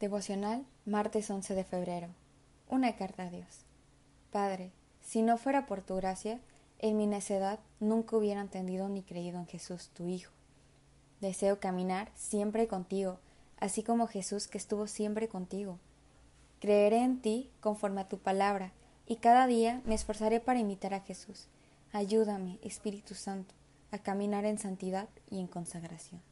Devocional, martes 11 de febrero. Una carta a Dios. Padre, si no fuera por tu gracia, en mi necedad nunca hubiera entendido ni creído en Jesús, tu Hijo. Deseo caminar siempre contigo, así como Jesús que estuvo siempre contigo. Creeré en ti conforme a tu palabra, y cada día me esforzaré para imitar a Jesús. Ayúdame, Espíritu Santo, a caminar en santidad y en consagración.